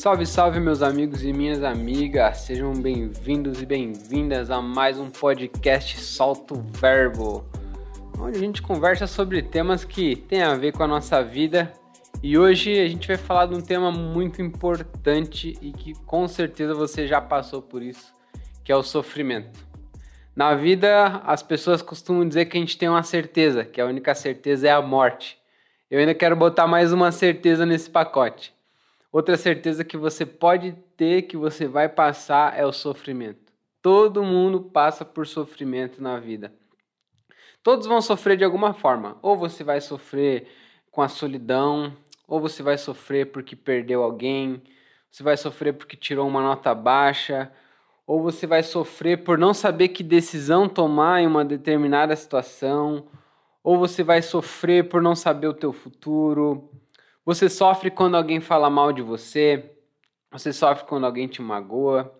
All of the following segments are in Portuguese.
Salve, salve, meus amigos e minhas amigas, sejam bem-vindos e bem-vindas a mais um podcast Solto Verbo, onde a gente conversa sobre temas que têm a ver com a nossa vida. E hoje a gente vai falar de um tema muito importante e que com certeza você já passou por isso, que é o sofrimento. Na vida, as pessoas costumam dizer que a gente tem uma certeza, que a única certeza é a morte. Eu ainda quero botar mais uma certeza nesse pacote. Outra certeza que você pode ter que você vai passar é o sofrimento. Todo mundo passa por sofrimento na vida. Todos vão sofrer de alguma forma. Ou você vai sofrer com a solidão, ou você vai sofrer porque perdeu alguém, você vai sofrer porque tirou uma nota baixa, ou você vai sofrer por não saber que decisão tomar em uma determinada situação, ou você vai sofrer por não saber o teu futuro. Você sofre quando alguém fala mal de você, você sofre quando alguém te magoa,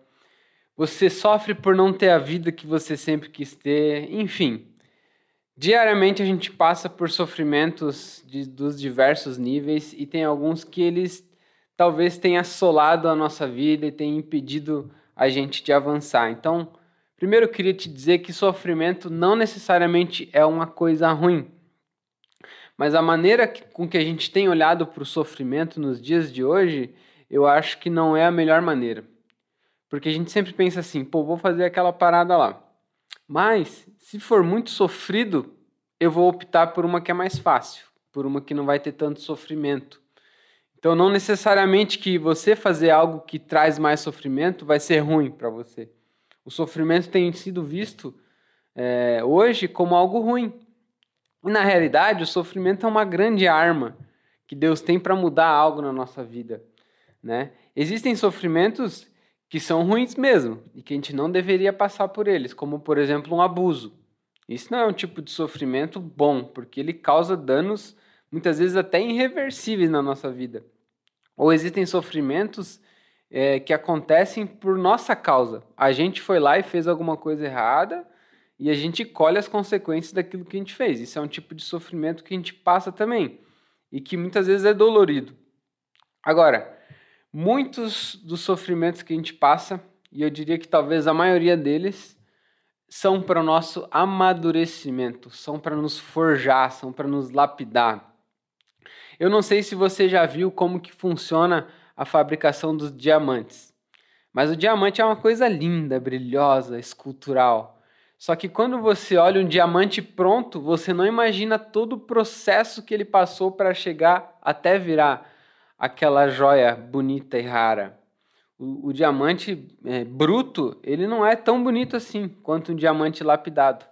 você sofre por não ter a vida que você sempre quis ter, enfim. Diariamente a gente passa por sofrimentos de, dos diversos níveis e tem alguns que eles talvez tenham assolado a nossa vida e tenham impedido a gente de avançar. Então, Primeiro, eu queria te dizer que sofrimento não necessariamente é uma coisa ruim, mas a maneira que, com que a gente tem olhado para o sofrimento nos dias de hoje, eu acho que não é a melhor maneira. Porque a gente sempre pensa assim, pô, vou fazer aquela parada lá. Mas, se for muito sofrido, eu vou optar por uma que é mais fácil, por uma que não vai ter tanto sofrimento. Então, não necessariamente que você fazer algo que traz mais sofrimento vai ser ruim para você. O sofrimento tem sido visto é, hoje como algo ruim. Na realidade, o sofrimento é uma grande arma que Deus tem para mudar algo na nossa vida. Né? Existem sofrimentos que são ruins mesmo e que a gente não deveria passar por eles, como por exemplo um abuso. Isso não é um tipo de sofrimento bom, porque ele causa danos muitas vezes até irreversíveis na nossa vida. Ou existem sofrimentos é, que acontecem por nossa causa. A gente foi lá e fez alguma coisa errada e a gente colhe as consequências daquilo que a gente fez. Isso é um tipo de sofrimento que a gente passa também e que muitas vezes é dolorido. Agora, muitos dos sofrimentos que a gente passa, e eu diria que talvez a maioria deles, são para o nosso amadurecimento, são para nos forjar, são para nos lapidar. Eu não sei se você já viu como que funciona a fabricação dos diamantes. Mas o diamante é uma coisa linda, brilhosa, escultural. Só que quando você olha um diamante pronto, você não imagina todo o processo que ele passou para chegar até virar aquela joia bonita e rara. O, o diamante é, bruto, ele não é tão bonito assim quanto um diamante lapidado.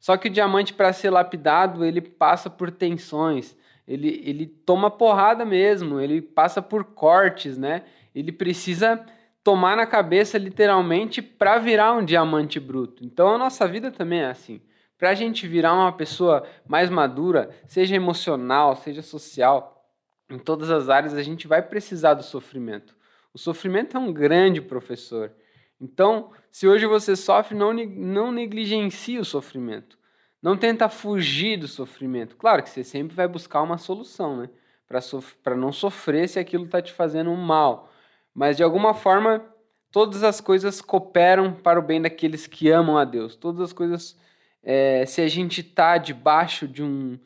Só que o diamante, para ser lapidado, ele passa por tensões, ele, ele toma porrada mesmo, ele passa por cortes, né? Ele precisa tomar na cabeça literalmente para virar um diamante bruto. Então a nossa vida também é assim. Para a gente virar uma pessoa mais madura, seja emocional, seja social, em todas as áreas a gente vai precisar do sofrimento. O sofrimento é um grande professor. Então, se hoje você sofre, não, não negligencie o sofrimento. Não tenta fugir do sofrimento. Claro que você sempre vai buscar uma solução, né? Para sof não sofrer se aquilo está te fazendo um mal. Mas de alguma forma, todas as coisas cooperam para o bem daqueles que amam a Deus. Todas as coisas, é, se a gente está debaixo de, um,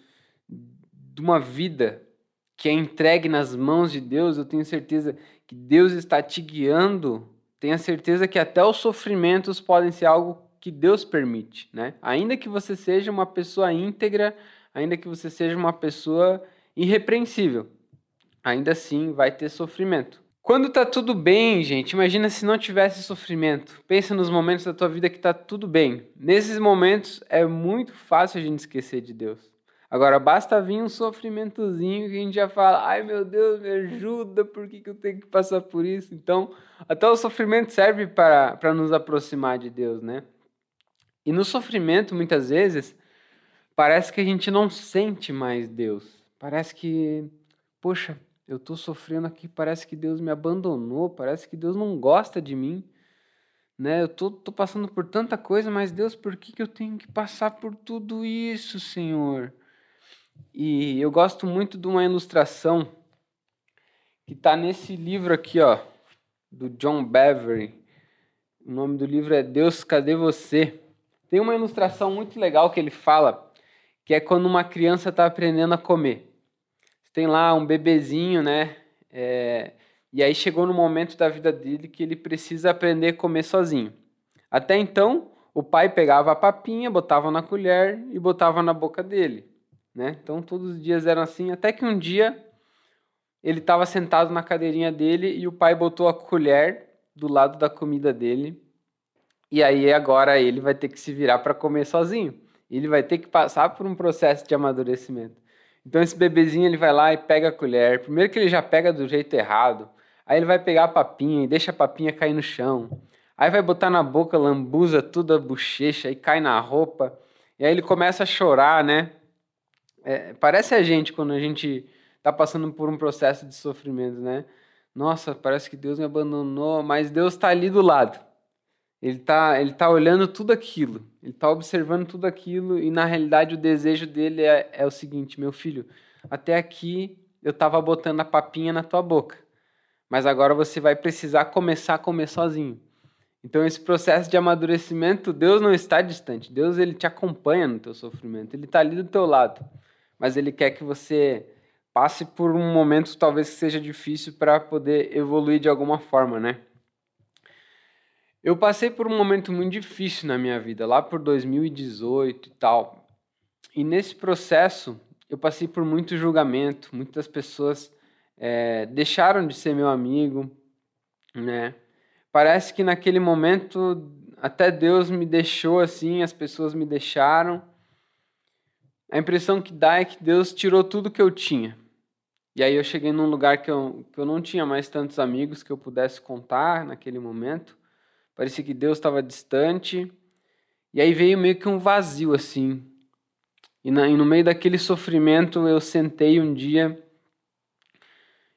de uma vida que é entregue nas mãos de Deus, eu tenho certeza que Deus está te guiando. Tenha certeza que até os sofrimentos podem ser algo que Deus permite, né? Ainda que você seja uma pessoa íntegra, ainda que você seja uma pessoa irrepreensível, ainda assim vai ter sofrimento. Quando tá tudo bem, gente, imagina se não tivesse sofrimento. Pensa nos momentos da tua vida que tá tudo bem. Nesses momentos é muito fácil a gente esquecer de Deus. Agora basta vir um sofrimentozinho que a gente já fala, ai meu Deus, me ajuda, por que, que eu tenho que passar por isso? Então, até o sofrimento serve para, para nos aproximar de Deus, né? E no sofrimento, muitas vezes, parece que a gente não sente mais Deus. Parece que, poxa, eu estou sofrendo aqui, parece que Deus me abandonou, parece que Deus não gosta de mim. Né? Eu tô, tô passando por tanta coisa, mas Deus, por que, que eu tenho que passar por tudo isso, Senhor? E eu gosto muito de uma ilustração que está nesse livro aqui, ó, do John Beverly. O nome do livro é Deus, cadê você? Tem uma ilustração muito legal que ele fala, que é quando uma criança está aprendendo a comer. Tem lá um bebezinho, né? É, e aí chegou no momento da vida dele que ele precisa aprender a comer sozinho. Até então, o pai pegava a papinha, botava na colher e botava na boca dele. Né? Então todos os dias eram assim, até que um dia ele estava sentado na cadeirinha dele e o pai botou a colher do lado da comida dele. E aí agora ele vai ter que se virar para comer sozinho. Ele vai ter que passar por um processo de amadurecimento. Então esse bebezinho ele vai lá e pega a colher. Primeiro que ele já pega do jeito errado. Aí ele vai pegar a papinha e deixa a papinha cair no chão. Aí vai botar na boca, lambuza tudo a bochecha e cai na roupa. E aí ele começa a chorar, né? É, parece a gente quando a gente está passando por um processo de sofrimento, né? Nossa, parece que Deus me abandonou, mas Deus está ali do lado. Ele está ele tá olhando tudo aquilo, ele está observando tudo aquilo e na realidade o desejo dele é, é o seguinte, meu filho, até aqui eu estava botando a papinha na tua boca, mas agora você vai precisar começar a comer sozinho. Então esse processo de amadurecimento, Deus não está distante, Deus ele te acompanha no teu sofrimento, ele está ali do teu lado mas ele quer que você passe por um momento talvez que seja difícil para poder evoluir de alguma forma, né? Eu passei por um momento muito difícil na minha vida, lá por 2018 e tal. E nesse processo, eu passei por muito julgamento, muitas pessoas é, deixaram de ser meu amigo, né? Parece que naquele momento até Deus me deixou assim, as pessoas me deixaram a impressão que dá é que Deus tirou tudo que eu tinha. E aí eu cheguei num lugar que eu, que eu não tinha mais tantos amigos que eu pudesse contar naquele momento. Parecia que Deus estava distante. E aí veio meio que um vazio assim. E, na, e no meio daquele sofrimento eu sentei um dia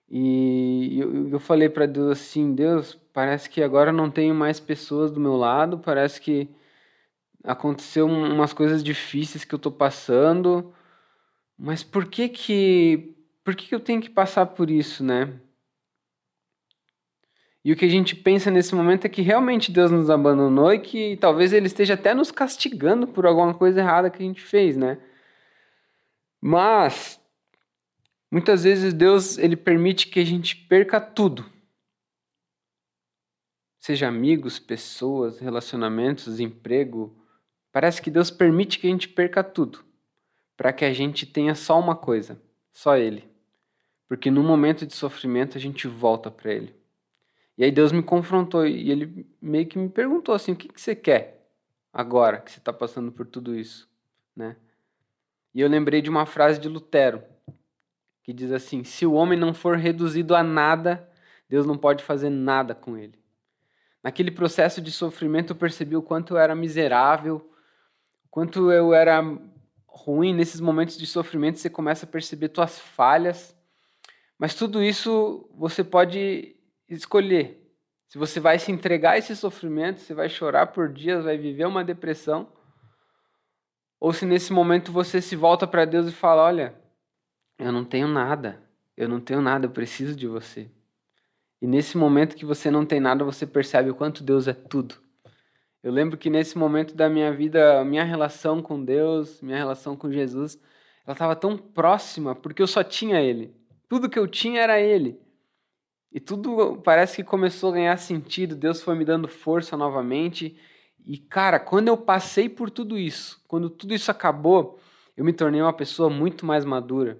e eu, eu falei para Deus assim: Deus, parece que agora não tenho mais pessoas do meu lado, parece que aconteceu umas coisas difíceis que eu tô passando, mas por que que por que, que eu tenho que passar por isso, né? E o que a gente pensa nesse momento é que realmente Deus nos abandonou e que talvez Ele esteja até nos castigando por alguma coisa errada que a gente fez, né? Mas muitas vezes Deus ele permite que a gente perca tudo. Seja amigos, pessoas, relacionamentos, emprego, Parece que Deus permite que a gente perca tudo, para que a gente tenha só uma coisa, só Ele. Porque no momento de sofrimento a gente volta para Ele. E aí Deus me confrontou e Ele meio que me perguntou assim: o que, que você quer agora que você está passando por tudo isso, né? E eu lembrei de uma frase de Lutero que diz assim: se o homem não for reduzido a nada, Deus não pode fazer nada com ele. Naquele processo de sofrimento eu percebi o quanto eu era miserável, quanto eu era ruim nesses momentos de sofrimento, você começa a perceber suas falhas. Mas tudo isso você pode escolher. Se você vai se entregar a esse sofrimento, você vai chorar por dias, vai viver uma depressão, ou se nesse momento você se volta para Deus e fala: Olha, eu não tenho nada, eu não tenho nada, eu preciso de você. E nesse momento que você não tem nada, você percebe o quanto Deus é tudo. Eu lembro que nesse momento da minha vida, minha relação com Deus, minha relação com Jesus, ela estava tão próxima porque eu só tinha Ele. Tudo que eu tinha era Ele. E tudo parece que começou a ganhar sentido. Deus foi me dando força novamente. E, cara, quando eu passei por tudo isso, quando tudo isso acabou, eu me tornei uma pessoa muito mais madura.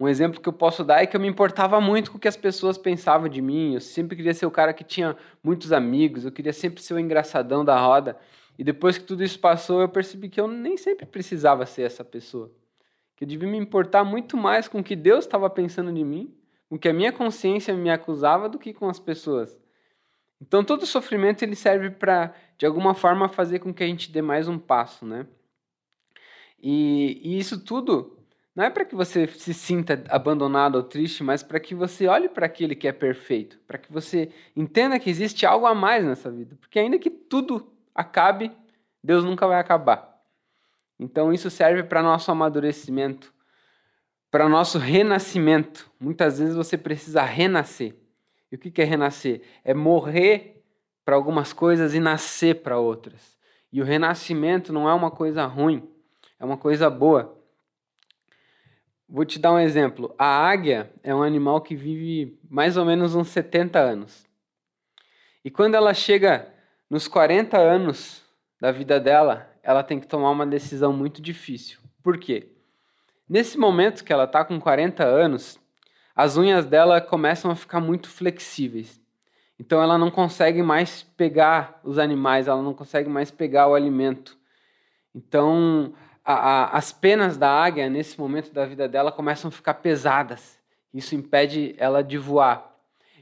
Um exemplo que eu posso dar é que eu me importava muito com o que as pessoas pensavam de mim. Eu sempre queria ser o cara que tinha muitos amigos, eu queria sempre ser o engraçadão da roda. E depois que tudo isso passou, eu percebi que eu nem sempre precisava ser essa pessoa. Que eu devia me importar muito mais com o que Deus estava pensando de mim, o que a minha consciência me acusava, do que com as pessoas. Então todo sofrimento ele serve para, de alguma forma, fazer com que a gente dê mais um passo, né? E, e isso tudo não é para que você se sinta abandonado ou triste, mas para que você olhe para aquele que é perfeito, para que você entenda que existe algo a mais nessa vida. Porque ainda que tudo acabe, Deus nunca vai acabar. Então isso serve para nosso amadurecimento, para nosso renascimento. Muitas vezes você precisa renascer. E o que é renascer? É morrer para algumas coisas e nascer para outras. E o renascimento não é uma coisa ruim, é uma coisa boa. Vou te dar um exemplo. A águia é um animal que vive mais ou menos uns 70 anos. E quando ela chega nos 40 anos da vida dela, ela tem que tomar uma decisão muito difícil. Por quê? Nesse momento que ela está com 40 anos, as unhas dela começam a ficar muito flexíveis. Então ela não consegue mais pegar os animais, ela não consegue mais pegar o alimento. Então a, a, as penas da águia, nesse momento da vida dela, começam a ficar pesadas. Isso impede ela de voar.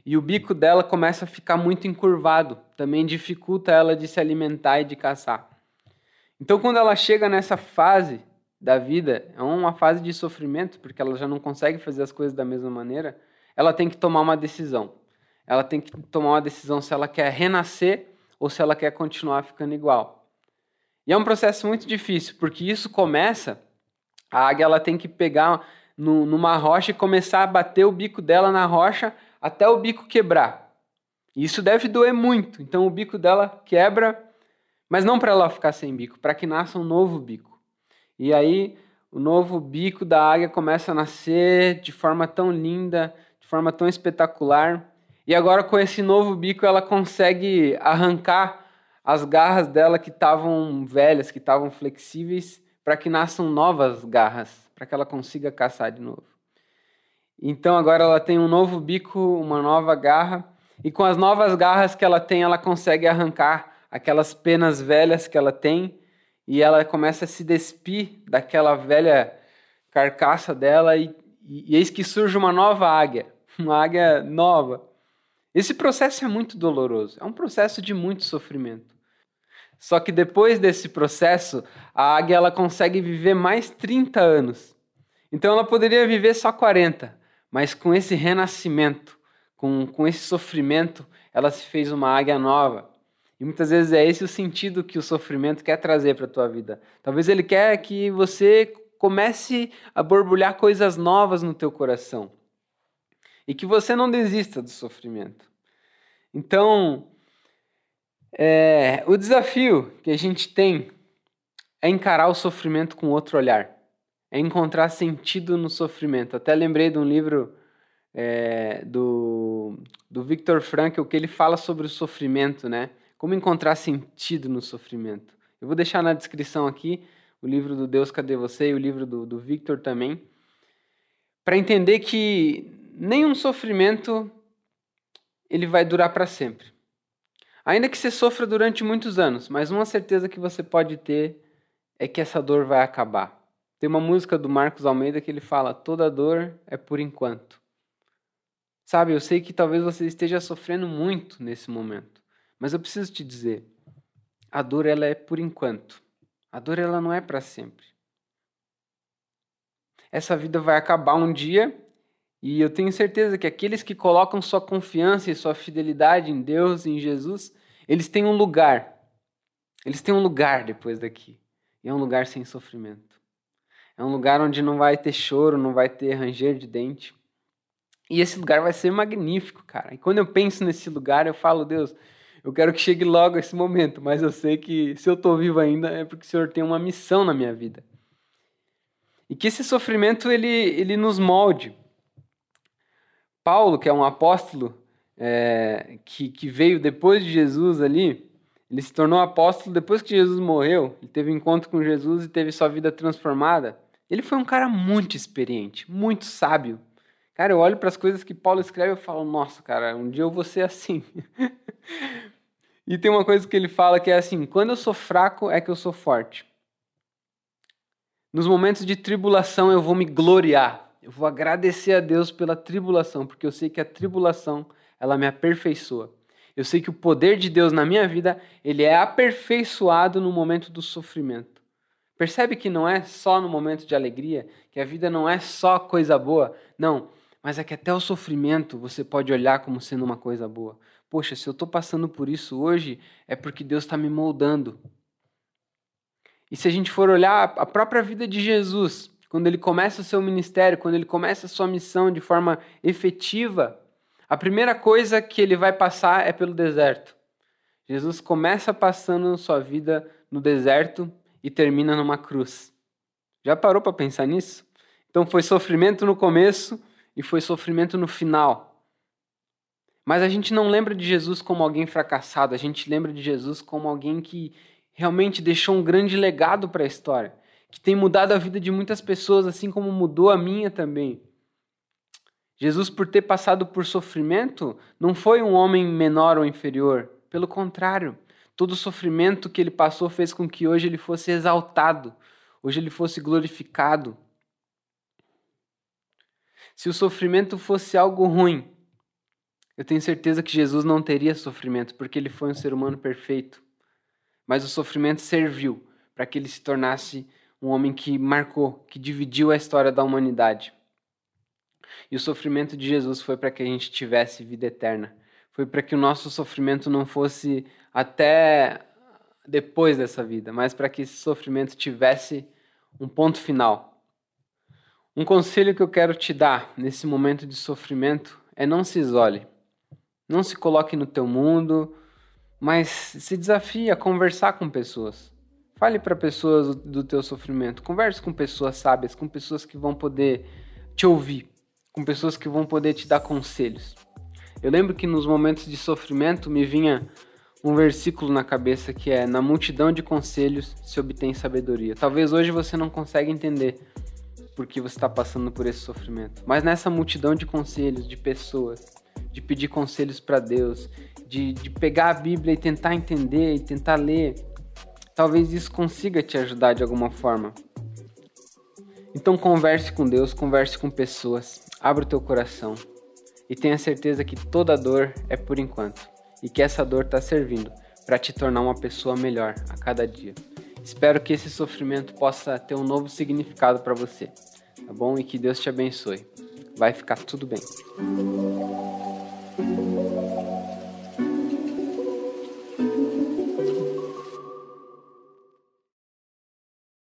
E o bico dela começa a ficar muito encurvado, também dificulta ela de se alimentar e de caçar. Então, quando ela chega nessa fase da vida, é uma fase de sofrimento, porque ela já não consegue fazer as coisas da mesma maneira, ela tem que tomar uma decisão. Ela tem que tomar uma decisão se ela quer renascer ou se ela quer continuar ficando igual. E é um processo muito difícil, porque isso começa, a águia ela tem que pegar no, numa rocha e começar a bater o bico dela na rocha até o bico quebrar. E isso deve doer muito. Então o bico dela quebra, mas não para ela ficar sem bico, para que nasça um novo bico. E aí o novo bico da águia começa a nascer de forma tão linda, de forma tão espetacular. E agora com esse novo bico ela consegue arrancar as garras dela que estavam velhas, que estavam flexíveis, para que nasçam novas garras, para que ela consiga caçar de novo. Então agora ela tem um novo bico, uma nova garra, e com as novas garras que ela tem, ela consegue arrancar aquelas penas velhas que ela tem, e ela começa a se despir daquela velha carcaça dela, e, e eis que surge uma nova águia, uma águia nova. Esse processo é muito doloroso, é um processo de muito sofrimento. Só que depois desse processo, a águia ela consegue viver mais 30 anos. Então ela poderia viver só 40, mas com esse renascimento, com, com esse sofrimento, ela se fez uma águia nova. E muitas vezes é esse o sentido que o sofrimento quer trazer para a tua vida. Talvez ele quer que você comece a borbulhar coisas novas no teu coração. E que você não desista do sofrimento. Então, é, o desafio que a gente tem é encarar o sofrimento com outro olhar, é encontrar sentido no sofrimento. Até lembrei de um livro é, do, do Viktor Frankl que ele fala sobre o sofrimento, né? Como encontrar sentido no sofrimento. Eu vou deixar na descrição aqui o livro do Deus Cadê Você e o livro do, do Victor também, para entender que nenhum sofrimento ele vai durar para sempre. Ainda que você sofra durante muitos anos, mas uma certeza que você pode ter é que essa dor vai acabar. Tem uma música do Marcos Almeida que ele fala: toda dor é por enquanto. Sabe, eu sei que talvez você esteja sofrendo muito nesse momento, mas eu preciso te dizer, a dor ela é por enquanto. A dor ela não é para sempre. Essa vida vai acabar um dia e eu tenho certeza que aqueles que colocam sua confiança e sua fidelidade em Deus, em Jesus, eles têm um lugar. Eles têm um lugar depois daqui. E é um lugar sem sofrimento. É um lugar onde não vai ter choro, não vai ter ranger de dente. E esse lugar vai ser magnífico, cara. E quando eu penso nesse lugar, eu falo, Deus, eu quero que chegue logo esse momento, mas eu sei que se eu estou vivo ainda é porque o Senhor tem uma missão na minha vida. E que esse sofrimento ele, ele nos molde. Paulo, que é um apóstolo, é, que, que veio depois de Jesus ali, ele se tornou apóstolo depois que Jesus morreu, ele teve encontro com Jesus e teve sua vida transformada. Ele foi um cara muito experiente, muito sábio. Cara, eu olho para as coisas que Paulo escreve e falo, nossa, cara, um dia eu vou ser assim. e tem uma coisa que ele fala que é assim: quando eu sou fraco é que eu sou forte. Nos momentos de tribulação eu vou me gloriar. Eu vou agradecer a Deus pela tribulação, porque eu sei que a tribulação ela me aperfeiçoa. Eu sei que o poder de Deus na minha vida, ele é aperfeiçoado no momento do sofrimento. Percebe que não é só no momento de alegria, que a vida não é só coisa boa. Não, mas é que até o sofrimento você pode olhar como sendo uma coisa boa. Poxa, se eu estou passando por isso hoje, é porque Deus está me moldando. E se a gente for olhar a própria vida de Jesus, quando ele começa o seu ministério, quando ele começa a sua missão de forma efetiva, A primeira coisa que ele vai passar é pelo deserto. Jesus começa passando sua vida no deserto e termina numa cruz. Já parou para pensar nisso? Então foi sofrimento no começo e foi sofrimento no final. Mas a gente não lembra de Jesus como alguém fracassado, a gente lembra de Jesus como alguém que realmente deixou um grande legado para a história, que tem mudado a vida de muitas pessoas, assim como mudou a minha também. Jesus, por ter passado por sofrimento, não foi um homem menor ou inferior. Pelo contrário, todo o sofrimento que ele passou fez com que hoje ele fosse exaltado, hoje ele fosse glorificado. Se o sofrimento fosse algo ruim, eu tenho certeza que Jesus não teria sofrimento, porque ele foi um ser humano perfeito. Mas o sofrimento serviu para que ele se tornasse um homem que marcou, que dividiu a história da humanidade. E o sofrimento de Jesus foi para que a gente tivesse vida eterna. Foi para que o nosso sofrimento não fosse até depois dessa vida, mas para que esse sofrimento tivesse um ponto final. Um conselho que eu quero te dar nesse momento de sofrimento é não se isole. Não se coloque no teu mundo, mas se desafie a conversar com pessoas. Fale para pessoas do teu sofrimento. Converse com pessoas sábias, com pessoas que vão poder te ouvir com pessoas que vão poder te dar conselhos. Eu lembro que nos momentos de sofrimento me vinha um versículo na cabeça que é: Na multidão de conselhos se obtém sabedoria. Talvez hoje você não consiga entender por que você está passando por esse sofrimento, mas nessa multidão de conselhos, de pessoas, de pedir conselhos para Deus, de, de pegar a Bíblia e tentar entender e tentar ler, talvez isso consiga te ajudar de alguma forma. Então converse com Deus, converse com pessoas, abra o teu coração e tenha certeza que toda dor é por enquanto e que essa dor está servindo para te tornar uma pessoa melhor a cada dia. Espero que esse sofrimento possa ter um novo significado para você, tá bom? E que Deus te abençoe. Vai ficar tudo bem.